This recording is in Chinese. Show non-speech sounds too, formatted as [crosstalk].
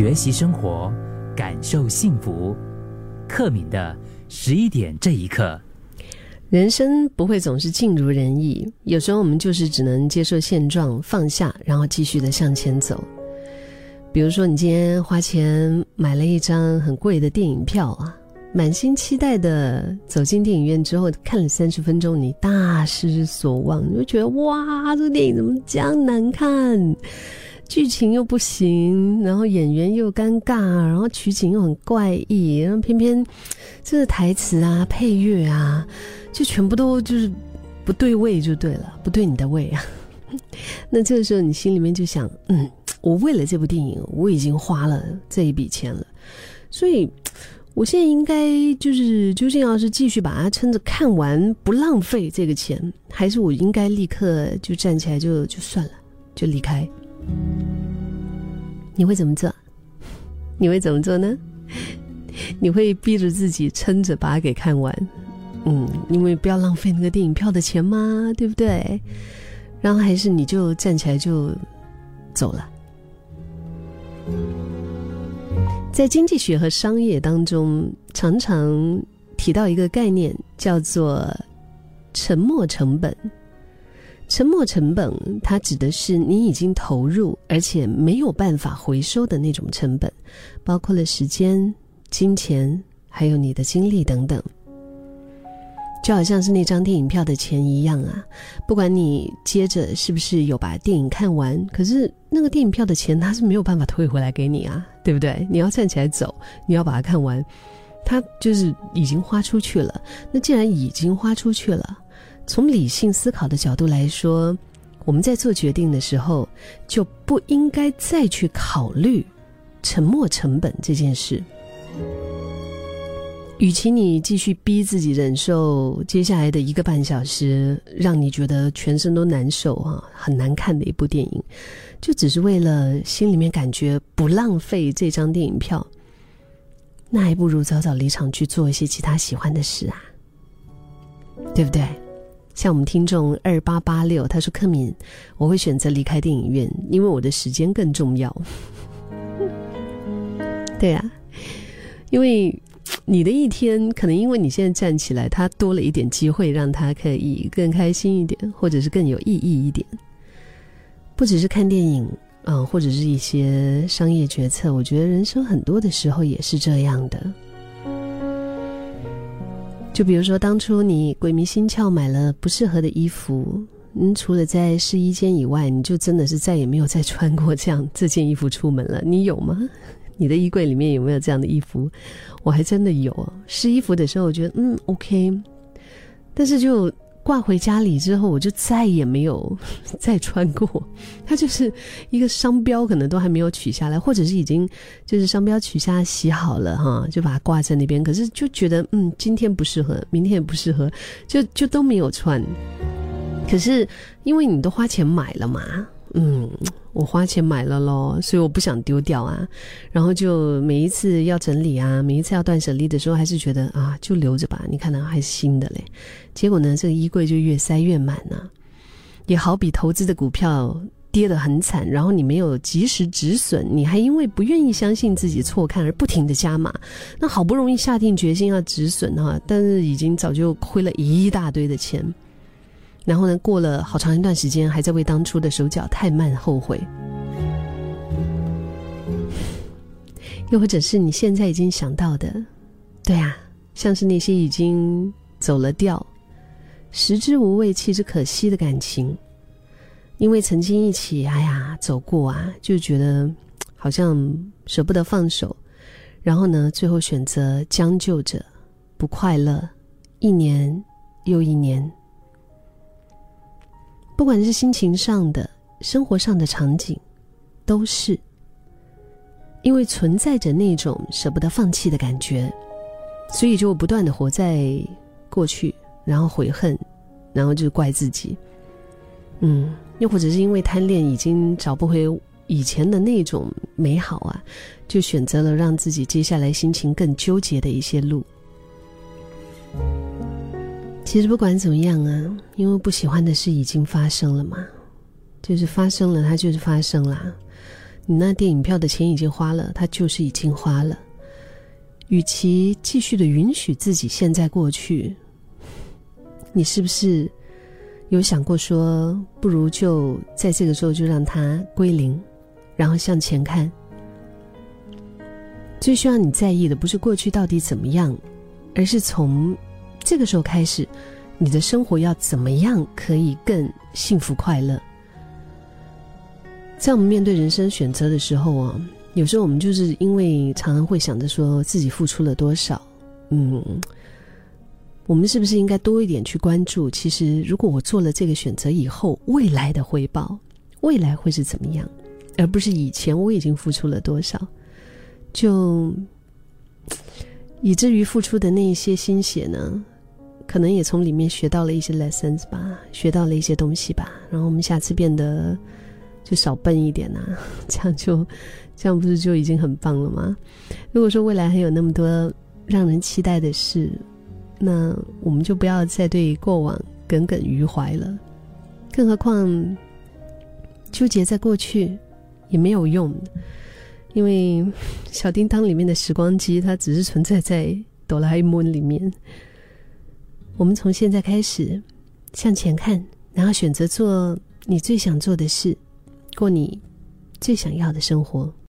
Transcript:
学习生活，感受幸福。克敏的十一点这一刻，人生不会总是尽如人意，有时候我们就是只能接受现状，放下，然后继续的向前走。比如说，你今天花钱买了一张很贵的电影票啊，满心期待的走进电影院之后，看了三十分钟，你大失所望，你就觉得哇，这个电影怎么这样难看？剧情又不行，然后演员又尴尬，然后取景又很怪异，然后偏偏这个台词啊、配乐啊，就全部都就是不对味，就对了，不对你的胃啊。[laughs] 那这个时候你心里面就想，嗯，我为了这部电影，我已经花了这一笔钱了，所以我现在应该就是究竟要是继续把它撑着看完，不浪费这个钱，还是我应该立刻就站起来就就算了，就离开？你会怎么做？你会怎么做呢？你会逼着自己撑着把它给看完，嗯，因为不要浪费那个电影票的钱嘛，对不对？然后还是你就站起来就走了。在经济学和商业当中，常常提到一个概念，叫做沉没成本。沉没成本，它指的是你已经投入而且没有办法回收的那种成本，包括了时间、金钱，还有你的精力等等。就好像是那张电影票的钱一样啊，不管你接着是不是有把电影看完，可是那个电影票的钱它是没有办法退回来给你啊，对不对？你要站起来走，你要把它看完，它就是已经花出去了。那既然已经花出去了。从理性思考的角度来说，我们在做决定的时候就不应该再去考虑沉没成本这件事。与其你继续逼自己忍受接下来的一个半小时，让你觉得全身都难受啊，很难看的一部电影，就只是为了心里面感觉不浪费这张电影票，那还不如早早离场去做一些其他喜欢的事啊，对不对？像我们听众二八八六，他说：“克敏，我会选择离开电影院，因为我的时间更重要。[laughs] ”对啊，因为你的一天可能因为你现在站起来，他多了一点机会，让他可以更开心一点，或者是更有意义一点。不只是看电影嗯，或者是一些商业决策，我觉得人生很多的时候也是这样的。就比如说，当初你鬼迷心窍买了不适合的衣服，嗯，除了在试衣间以外，你就真的是再也没有再穿过这样这件衣服出门了。你有吗？你的衣柜里面有没有这样的衣服？我还真的有。试衣服的时候，我觉得嗯 OK，但是就。挂回家里之后，我就再也没有 [laughs] 再穿过。它就是一个商标，可能都还没有取下来，或者是已经就是商标取下洗好了哈，就把它挂在那边。可是就觉得嗯，今天不适合，明天也不适合，就就都没有穿。可是因为你都花钱买了嘛。嗯，我花钱买了咯，所以我不想丢掉啊。然后就每一次要整理啊，每一次要断舍离的时候，还是觉得啊，就留着吧。你看到还是新的嘞。结果呢，这个衣柜就越塞越满呢。也好比投资的股票跌得很惨，然后你没有及时止损，你还因为不愿意相信自己错看而不停的加码。那好不容易下定决心要止损哈，但是已经早就亏了一大堆的钱。然后呢？过了好长一段时间，还在为当初的手脚太慢后悔。又或者是你现在已经想到的，对啊，像是那些已经走了调、食之无味、弃之可惜的感情，因为曾经一起，哎呀，走过啊，就觉得好像舍不得放手，然后呢，最后选择将就着，不快乐，一年又一年。不管是心情上的、生活上的场景，都是因为存在着那种舍不得放弃的感觉，所以就不断的活在过去，然后悔恨，然后就怪自己。嗯，又或者是因为贪恋，已经找不回以前的那种美好啊，就选择了让自己接下来心情更纠结的一些路。其实不管怎么样啊，因为不喜欢的事已经发生了嘛，就是发生了，它就是发生啦。你那电影票的钱已经花了，它就是已经花了。与其继续的允许自己现在过去，你是不是有想过说，不如就在这个时候就让它归零，然后向前看？最需要你在意的不是过去到底怎么样，而是从这个时候开始，你的生活要怎么样可以更幸福快乐？在我们面对人生选择的时候啊。有时候我们就是因为常常会想着说自己付出了多少，嗯，我们是不是应该多一点去关注？其实，如果我做了这个选择以后，未来的回报，未来会是怎么样，而不是以前我已经付出了多少，就以至于付出的那一些心血呢，可能也从里面学到了一些 lessons 吧，学到了一些东西吧，然后我们下次变得就少笨一点呐，[laughs] 这样就。这样不是就已经很棒了吗？如果说未来还有那么多让人期待的事，那我们就不要再对过往耿耿于怀了。更何况纠结在过去也没有用，因为小叮当里面的时光机它只是存在在哆啦 A 梦里面。我们从现在开始向前看，然后选择做你最想做的事，过你最想要的生活。